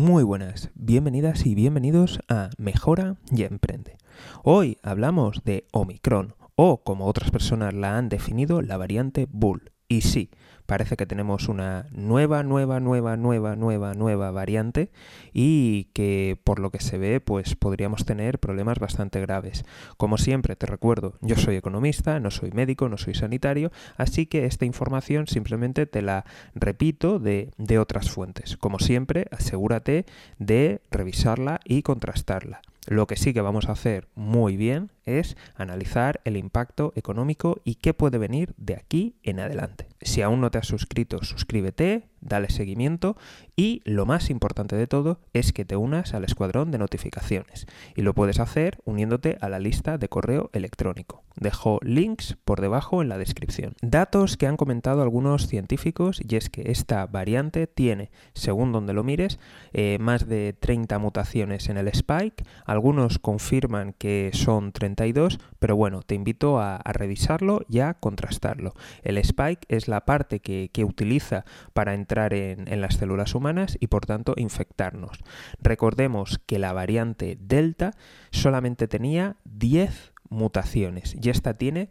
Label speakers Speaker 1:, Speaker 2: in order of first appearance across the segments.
Speaker 1: Muy buenas, bienvenidas y bienvenidos a Mejora y Emprende. Hoy hablamos de Omicron o, como otras personas la han definido, la variante Bull. Y sí, parece que tenemos una nueva, nueva, nueva, nueva, nueva, nueva variante y que por lo que se ve pues podríamos tener problemas bastante graves. Como siempre te recuerdo, yo soy economista, no soy médico, no soy sanitario, así que esta información simplemente te la repito de, de otras fuentes. Como siempre, asegúrate de revisarla y contrastarla. Lo que sí que vamos a hacer muy bien es analizar el impacto económico y qué puede venir de aquí en adelante. Si aún no te has suscrito, suscríbete, dale seguimiento y lo más importante de todo es que te unas al escuadrón de notificaciones y lo puedes hacer uniéndote a la lista de correo electrónico. Dejo links por debajo en la descripción. Datos que han comentado algunos científicos y es que esta variante tiene, según donde lo mires, eh, más de 30 mutaciones en el spike. Algunos confirman que son 32, pero bueno, te invito a, revisarlo y a contrastarlo. El spike es la parte que, utiliza para en las células humanas y por tanto infectarnos. Recordemos que la variante Delta solamente tenía 10 mutaciones y esta tiene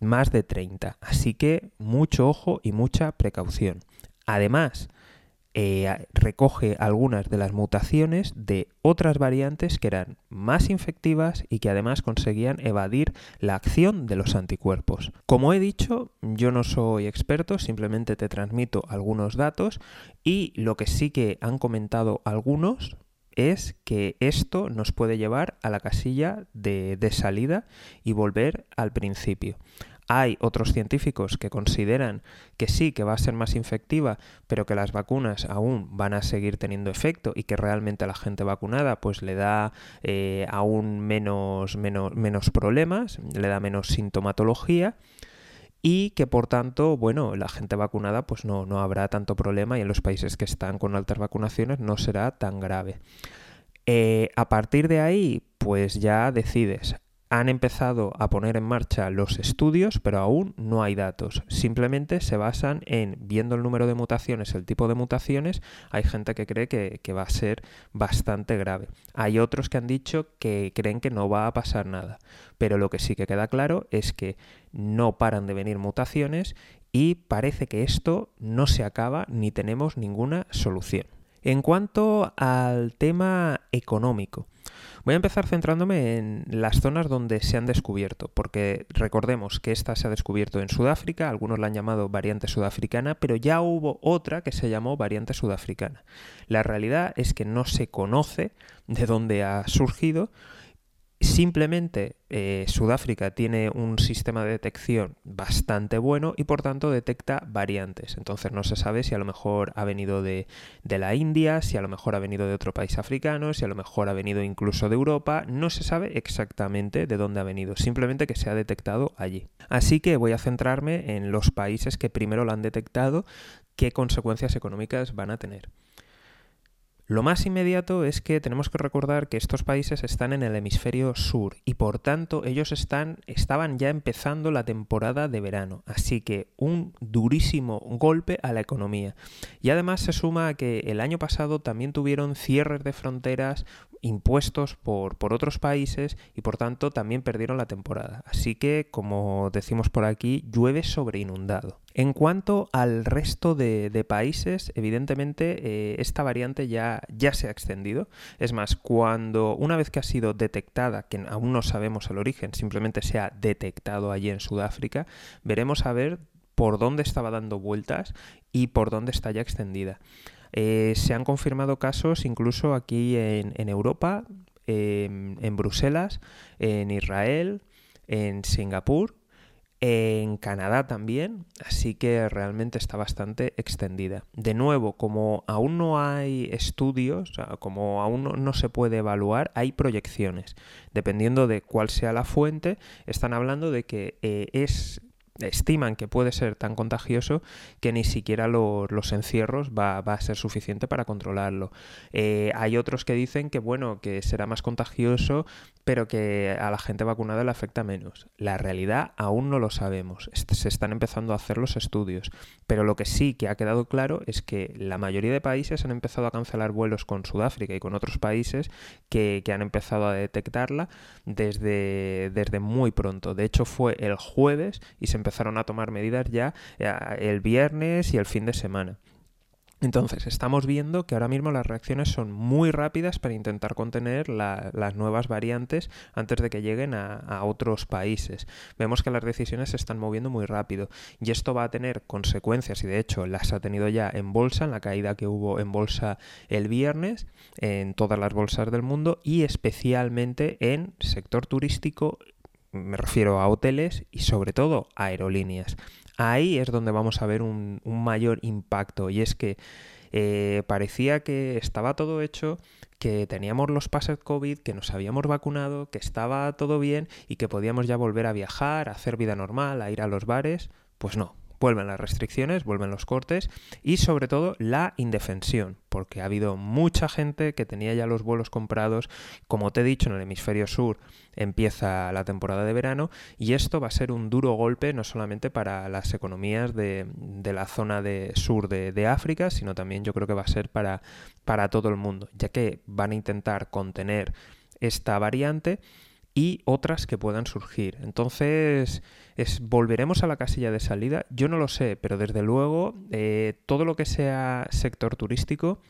Speaker 1: más de 30. Así que mucho ojo y mucha precaución. Además, eh, recoge algunas de las mutaciones de otras variantes que eran más infectivas y que además conseguían evadir la acción de los anticuerpos. Como he dicho, yo no soy experto, simplemente te transmito algunos datos y lo que sí que han comentado algunos es que esto nos puede llevar a la casilla de, salida y volver al principio. Hay otros científicos que consideran que sí, que va a ser más infectiva, pero que las vacunas aún van a seguir teniendo efecto y que realmente a la gente vacunada pues le da eh, aún menos, menos, menos problemas, le da menos sintomatología y que por tanto, bueno, la gente vacunada pues no, no habrá tanto problema y en los países que están con altas vacunaciones no será tan grave. Eh, a partir de ahí, pues ya decides. Han empezado a poner en marcha los estudios, pero aún no hay datos. Simplemente se basan en, viendo el número de mutaciones, el tipo de mutaciones, hay gente que cree que, va a ser bastante grave. Hay otros que han dicho que creen que no va a pasar nada. Pero lo que sí que queda claro es que no paran de venir mutaciones y parece que esto no se acaba ni tenemos ninguna solución. En cuanto al tema económico, voy a empezar centrándome en las zonas donde se han descubierto, porque recordemos que esta se ha descubierto en Sudáfrica, algunos la han llamado variante sudafricana, pero ya hubo otra que se llamó variante sudafricana. La realidad es que no se conoce de dónde ha surgido, Simplemente eh, Sudáfrica tiene un sistema de detección bastante bueno y por tanto detecta variantes. Entonces no se sabe si a lo mejor ha venido de, de, la India, si a lo mejor ha venido de otro país africano, si a lo mejor ha venido incluso de Europa. No se sabe exactamente de dónde ha venido, simplemente que se ha detectado allí. Así que voy a centrarme en los países que primero lo han detectado, qué consecuencias económicas van a tener. Lo más inmediato es que tenemos que recordar que estos países están en el hemisferio sur y por tanto ellos están, estaban ya empezando la temporada de verano, así que un durísimo golpe a la economía. Y además se suma a que el año pasado también tuvieron cierres de fronteras impuestos por, por otros países y por tanto también perdieron la temporada. Así que, como decimos por aquí, llueve sobre inundado. En cuanto al resto de, países, evidentemente eh, esta variante ya, ya se ha extendido. Es más, cuando una vez que ha sido detectada, que aún no sabemos el origen, simplemente se ha detectado allí en Sudáfrica, veremos a ver por dónde estaba dando vueltas y por dónde está ya extendida. Eh, se han confirmado casos incluso aquí en, Europa, en Bruselas, en Israel, en Singapur, en Canadá también, así que realmente está bastante extendida. De nuevo, como aún no hay estudios, como aún no, se puede evaluar, hay proyecciones. Dependiendo de cuál sea la fuente, están hablando de que eh, es estiman que puede ser tan contagioso que ni siquiera los encierros va, a ser suficiente para controlarlo. Eh, hay otros que dicen que bueno, que será más contagioso, pero que a la gente vacunada le afecta menos. La realidad aún no lo sabemos. Se están empezando a hacer los estudios. Pero lo que sí que ha quedado claro es que la mayoría de países han empezado a cancelar vuelos con Sudáfrica y con otros países que, que han empezado a detectarla desde, desde muy pronto. De hecho, fue el jueves y se empezaron a tomar medidas ya eh, el viernes y el fin de semana. Entonces, estamos viendo que ahora mismo las reacciones son muy rápidas para intentar contener las nuevas variantes antes de que lleguen a, otros países. Vemos que las decisiones se están moviendo muy rápido y esto va a tener consecuencias y de hecho las ha tenido ya en bolsa, en la caída que hubo en bolsa el viernes, en todas las bolsas del mundo y especialmente en sector turístico me refiero a hoteles y sobre todo a aerolíneas. Ahí es donde vamos a ver un, mayor impacto y es que eh, parecía que estaba todo hecho, que teníamos los pases COVID, que nos habíamos vacunado, que estaba todo bien y que podíamos ya volver a viajar, a hacer vida normal, a ir a los bares. Pues no, vuelven las restricciones, vuelven los cortes y sobre todo la indefensión, porque ha habido mucha gente que tenía ya los vuelos comprados, como te he dicho, en el hemisferio sur empieza la temporada de verano y esto va a ser un duro golpe no solamente para las economías de, la zona de sur de, de, África, sino también yo creo que va a ser para, para todo el mundo, ya que van a intentar contener esta variante y otras que puedan surgir. Entonces, es, ¿volveremos a la casilla de salida? Yo no lo sé, pero desde luego eh, todo lo que sea sector turístico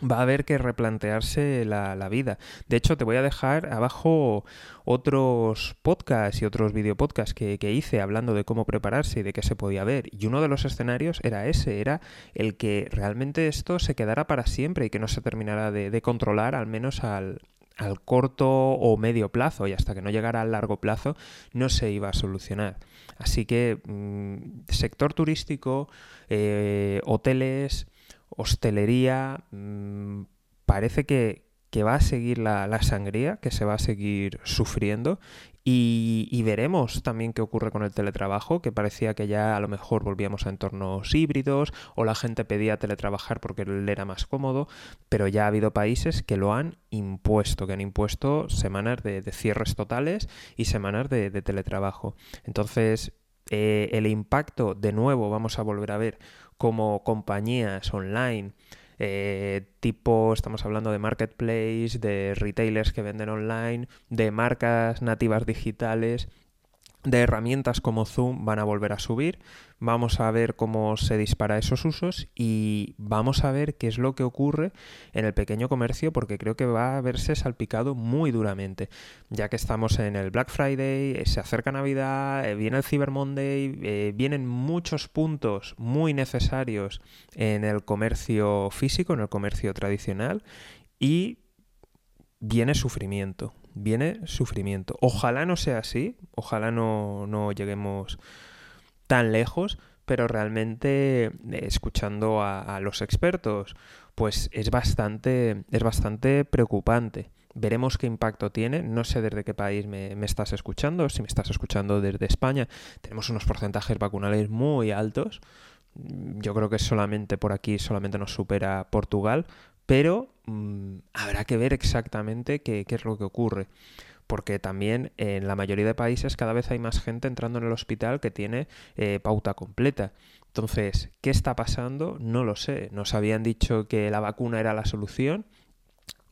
Speaker 1: va a haber que replantearse la, vida. De hecho, te voy a dejar abajo otros podcasts y otros videopodcasts que, que hice hablando de cómo prepararse y de qué se podía ver. Y uno de los escenarios era ese, era el que realmente esto se quedara para siempre y que no se terminara de controlar, al menos al, al corto o medio plazo y hasta que no llegara al largo plazo no se iba a solucionar. Así que mm, sector turístico, eh, hoteles, hostelería, mm, parece que, que va a seguir la, sangría, que se va a seguir sufriendo y, veremos también qué ocurre con el teletrabajo, que parecía que ya a lo mejor volvíamos a entornos híbridos o la gente pedía teletrabajar porque le era más cómodo, pero ya ha habido países que lo han impuesto, que han impuesto semanas de, cierres totales y semanas de, teletrabajo. Entonces, eh, el impacto, de nuevo, vamos a volver a ver como compañías online, eh, tipo, estamos hablando de marketplace, de retailers que venden online, de marcas nativas digitales, de herramientas como Zoom van a volver a subir. Vamos a ver cómo se dispara esos usos y vamos a ver qué es lo que ocurre en el pequeño comercio porque creo que va a verse salpicado muy duramente. Ya que estamos en el Black Friday, eh, se acerca Navidad, eh, viene el Cyber Monday, eh, vienen muchos puntos muy necesarios en el comercio físico, en el comercio tradicional y viene sufrimiento viene sufrimiento. Ojalá no sea así, ojalá no, lleguemos tan lejos, pero realmente eh, escuchando a, los expertos, pues es bastante, es bastante preocupante. Veremos qué impacto tiene. No sé desde qué país me, me, estás escuchando. Si me estás escuchando desde España, tenemos unos porcentajes vacunales muy altos. Yo creo que solamente por aquí solamente nos supera Portugal, pero mm, habrá que ver exactamente qué, es lo que ocurre porque también en la mayoría de países cada vez hay más gente entrando en el hospital que tiene eh, pauta completa. Entonces, ¿qué está pasando? No lo sé. Nos habían dicho que la vacuna era la solución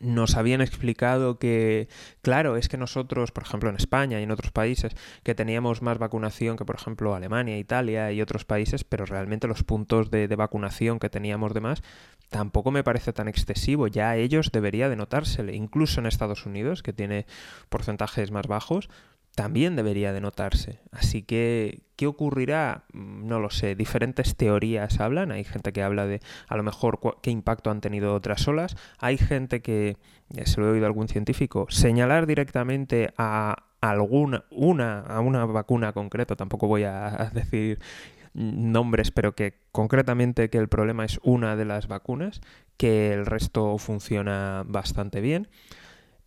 Speaker 1: nos habían explicado que, claro, es que nosotros, por ejemplo, en España y en otros países, que teníamos más vacunación que, por ejemplo, Alemania, Italia y otros países, pero realmente los puntos de, vacunación que teníamos de más tampoco me parece tan excesivo. Ya a ellos debería de notársele. Incluso en Estados Unidos, que tiene porcentajes más bajos, también debería de notarse. Así que, ¿qué ocurrirá? Mm, no lo sé. Diferentes teorías hablan. Hay gente que habla de a lo mejor qué impacto han tenido otras olas. Hay gente que, se lo he oído a algún científico, señalar directamente a alguna, una, a una vacuna concreta. Tampoco voy a decir nombres, pero que concretamente que el problema es una de las vacunas, que el resto funciona bastante bien.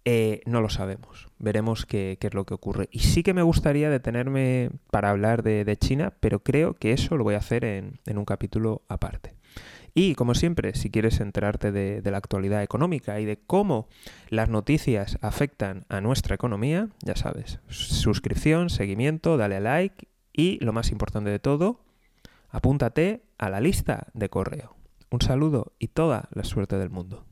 Speaker 1: Eh, no lo sabemos. Veremos qué, es lo que ocurre. Y sí que me gustaría detenerme para hablar de, China, pero creo que eso lo voy a hacer en, un capítulo aparte. Y como siempre, si quieres enterarte de, la actualidad económica y de cómo las noticias afectan a nuestra economía, ya sabes, suscripción, seguimiento, dale a like y lo más importante de todo, apúntate a la lista de correo. Un saludo y toda la suerte del mundo.